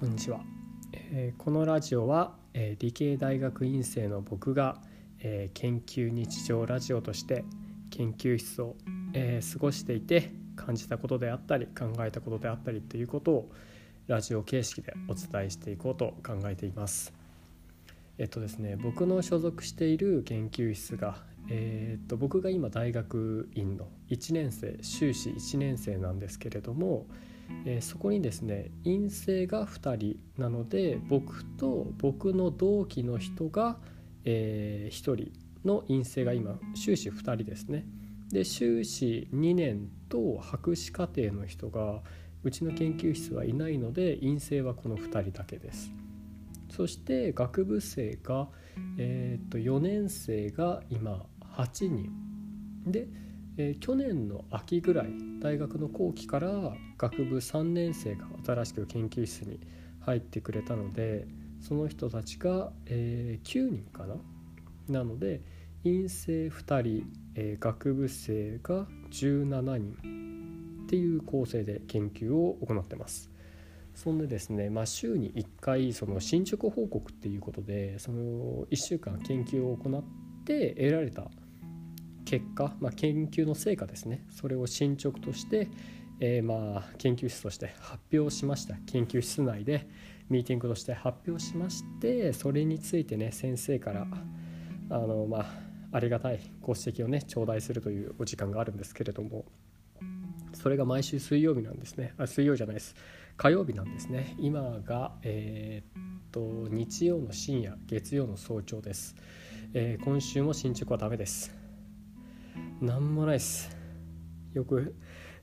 こんにちは、えーこのラジオは、えー理系大学院生の僕が、えー研究日常ラジオとして研究室を、え過ごしていて感じたことであったり考えたことであったりということをラジオ形式でお伝えしていこうと考えています。えっとですね僕の所属している研究室が、えーっと僕が今大学院の1年生修士1年生なんですけれども、えーそこにですね院生が2人なので僕と僕の同期の人が、え1人の院生が今修士2人ですね。で修士2年と博士課程の人がうちの研究室はいないので院生はこの2人だけです。そして学部生が、えー、と4年生が今8人で、えー去年の秋ぐらい大学の後期から学部3年生が新しく研究室に入ってくれたのでその人たちが、えー9人かな？なので院生2人、えー学部生が17人っていう構成で研究を行ってます。そんでですね、まあ、週に1回その進捗報告っていうことでその1週間研究を行って得られた結果、まあ、研究の成果ですね。それを進捗として、えーまあ研究室として発表しました。研究室内でミーティングとして発表しましてそれについてね先生からあのまあありがたいご指摘をね頂戴するというお時間があるんですけれどもそれが毎週水曜日なんですね。あ水曜じゃないです。火曜日なんですね。今がえーっと日曜の深夜月曜の早朝です、えー今週も進捗はダメです。なんもないです。よく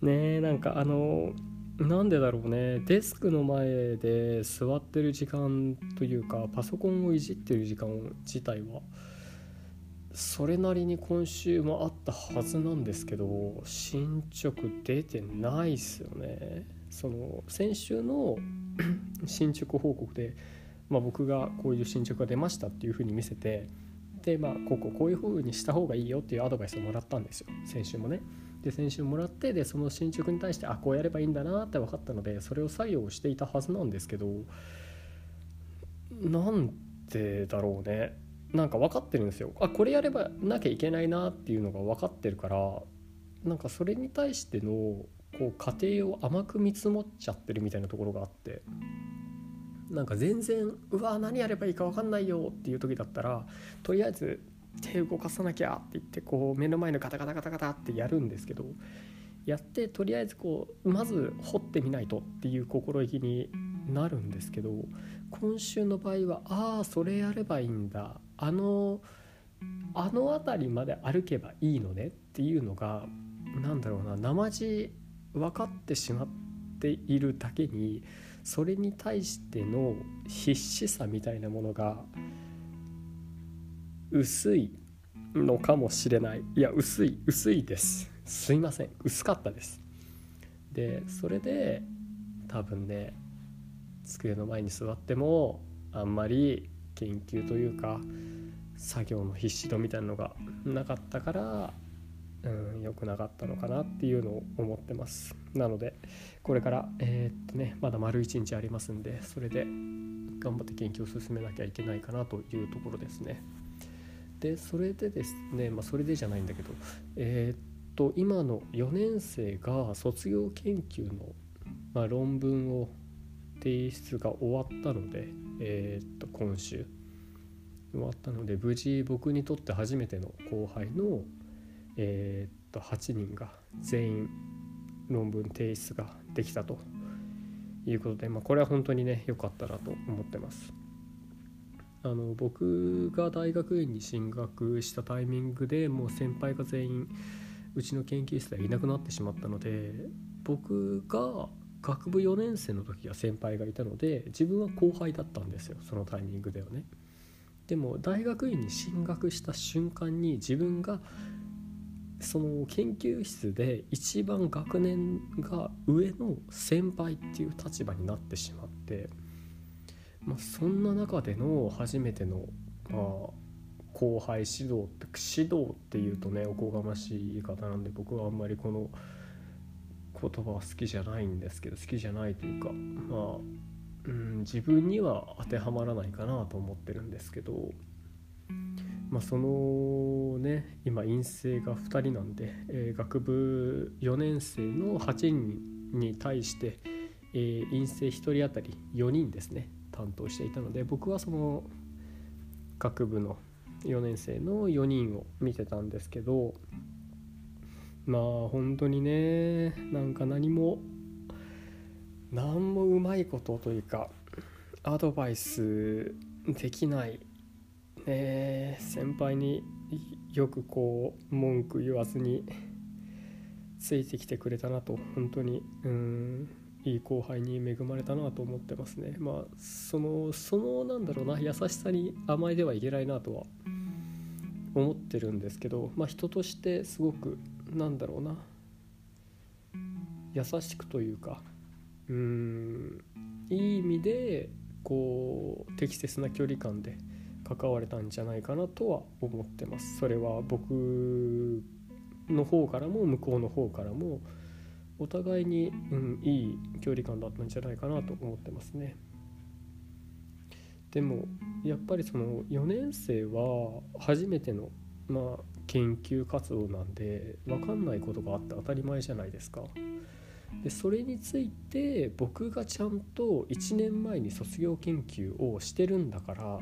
ねなんかあのなんでだろうね。デスクの前で座ってる時間というかパソコンをいじってる時間自体はそれなりに今週もあったはずなんですけど進捗出てないっすよね。その先週の 進捗報告で、まあ、僕がこういう進捗が出ましたっていうふうに見せてまあこここういうふうにした方がいいよっていうアドバイスをもらったんですよ。先週もね。で先週もらってでその進捗に対してあこうやればいいんだなって分かったのでそれを作業していたはずなんですけどなんでだろうね。なんか分かってるんですよ。あこれやればなきゃいけないなっていうのが分かってるからなんかそれに対してのこう過程を甘く見積もっちゃってるみたいなところがあって。なんか全然うわ何やればいいか分かんないよっていう時だったらとりあえず手動かさなきゃって言ってこう目の前のガタガタガタガタってやるんですけどやってとりあえずこうまず掘ってみないとっていう心意気になるんですけど今週の場合はああそれやればいいんだ。あのあの辺りまで歩けばいいのねっていうのがなんだろうな生地分かってしまっているだけにそれに対しての必死さみたいなものが薄いのかもしれない。いや薄い薄いです。すいません。薄かったです。でそれで多分ね机の前に座ってもあんまり研究というか作業の必死度みたいなのがなかったからうん良くなかったのかなっていうのを思ってます。なのでこれからえーっとねまだ丸1日ありますんでそれで頑張って研究を進めなきゃいけないかなというところですね。でそれでですねまあそれでじゃないんだけどえーっと今の4年生が卒業研究の、まあ、論文を提出が終わったので、えーっと今週。終わったので無事僕にとって初めての後輩の、えーっと8人が全員論文提出ができたということで、まあ、これは本当にね良かったなと思ってます。あの僕が大学院に進学したタイミングでもう先輩が全員うちの研究室ではいなくなってしまったので僕が学部4年生の時は先輩がいたので自分は後輩だったんですよそのタイミングではね。でも大学院に進学した瞬間に自分がその研究室で一番学年が上の先輩っていう立場になってしまって、まあ、そんな中での初めての、まあ、後輩指導って指導っていうとねおこがましい言い方なんで僕はあんまりこの言葉は好きじゃないんですけど好きじゃないというかまあうん、自分には当てはまらないかなと思ってるんですけど、まあ、そのね今陰性が2人なんで、えー、学部4年生の8人に対して、えー、陰性1人当たり4人ですね担当していたので僕はその学部の4年生の4人を見てたんですけどまあ本当にねなんか何も何もうまいことというかアドバイスできないね先輩によくこう文句言わずについてきてくれたなと本当にうんいい後輩に恵まれたなと思ってますね。まあそのそのなんだろうな優しさに甘えではいけないなとは思ってるんですけどまあ人としてすごくなんだろうな優しくというかうんいい意味でこう適切な距離感で関われたんじゃないかなとは思ってますそれは僕の方からも向こうの方からもお互いに、うん、いい距離感だったんじゃないかなと思ってますねでもやっぱりその4年生は初めてのまあ研究活動なんで分かんないことがあって当たり前じゃないですか。でそれについて僕がちゃんと1年前に卒業研究をしてるんだから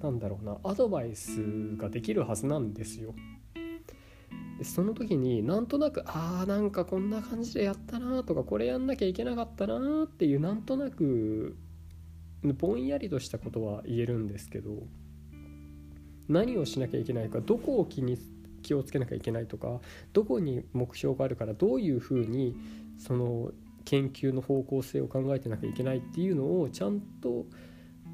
なんだろうなアドバイスができるはずなんですよ。でその時になんとなくあーなんかこんな感じでやったなとかこれやんなきゃいけなかったなっていうなんとなくぼんやりとしたことは言えるんですけど何をしなきゃいけないかどこを気に気をつけなきゃいけないとかどこに目標があるからどういうふうにその研究の方向性を考えてなきゃいけないっていうのをちゃんと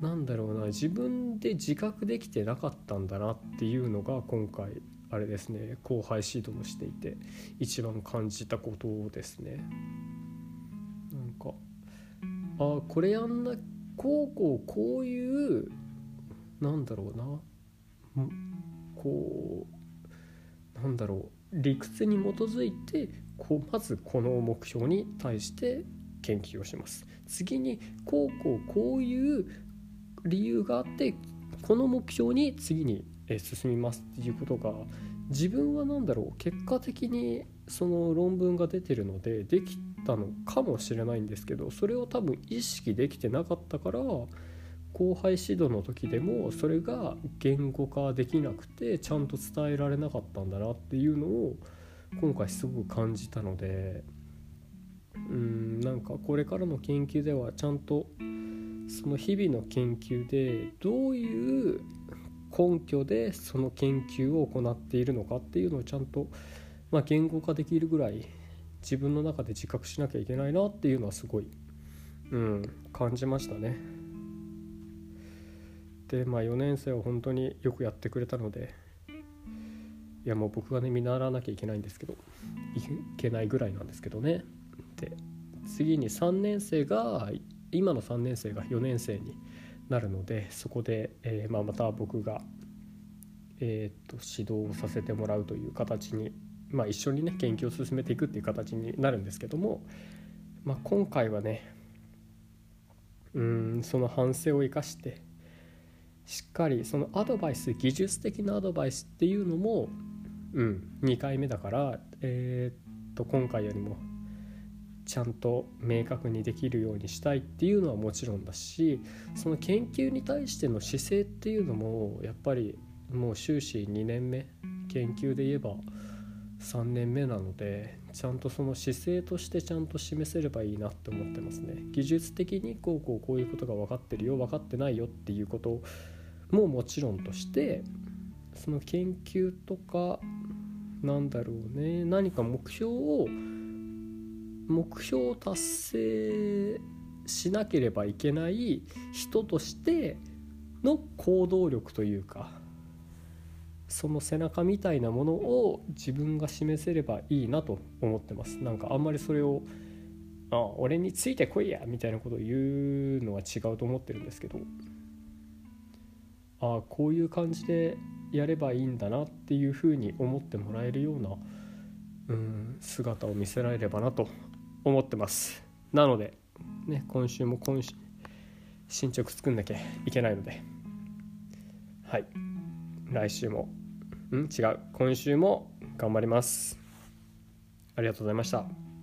なんだろうな自分で自覚できてなかったんだなっていうのが今回あれですね後輩指導をしていて一番感じたことですね。なんかあこれやんなこうこうこういうなんだろうなこうなんだろう理屈に基づいてこうまずこの目標に対して研究をします次にこうこうこういう理由があってこの目標に次に進みますっていうことが自分は何だろう結果的にその論文が出てるのでできたのかもしれないんですけどそれを多分意識できてなかったから後輩指導の時でもそれが言語化できなくてちゃんと伝えられなかったんだなっていうのを今回すごく感じたのでうんなんかこれからの研究ではちゃんとその日々の研究でどういう根拠でその研究を行っているのかっていうのをちゃんと、まあ、言語化できるぐらい自分の中で自覚しなきゃいけないなっていうのはすごい、うん、感じましたね。でまあ4年生は本当によくやってくれたのでいやもう僕がね見習わなきゃいけないんですけどいけないぐらいなんですけどねで次に3年生が今の3年生が4年生になるのでそこで、えー、まあ、また僕が、えー、と指導をさせてもらうという形に、まあ、一緒にね研究を進めていくっていう形になるんですけども、まあ、今回はねうんその反省を生かしてしっかりそのアドバイス技術的なアドバイスっていうのも、うん、2回目だから、えー、っと今回よりもちゃんと明確にできるようにしたいっていうのはもちろんだしその研究に対しての姿勢っていうのもやっぱりもう終始2年目研究で言えば3年目なのでちゃんとその姿勢としてちゃんと示せればいいなって思ってますね。技術的にこうこうこういうことが分かってるよ分かってないよっていうことももちろんとしてその研究とかなんだろうね何か目標を目標を達成しなければいけない人としての行動力というかその背中みたいなものを自分が示せればいいなと思ってます。なんかあんまりそれをあ俺についてこいやみたいなことを言うのは違うと思ってるんですけどああこういう感じでやればいいんだなっていうふうに思ってもらえるようなうん姿を見せられればなと思ってます。なのでね今週も今週進捗作んなきゃいけないので。はい。来週も。ん違う。今週も頑張ります。ありがとうございました。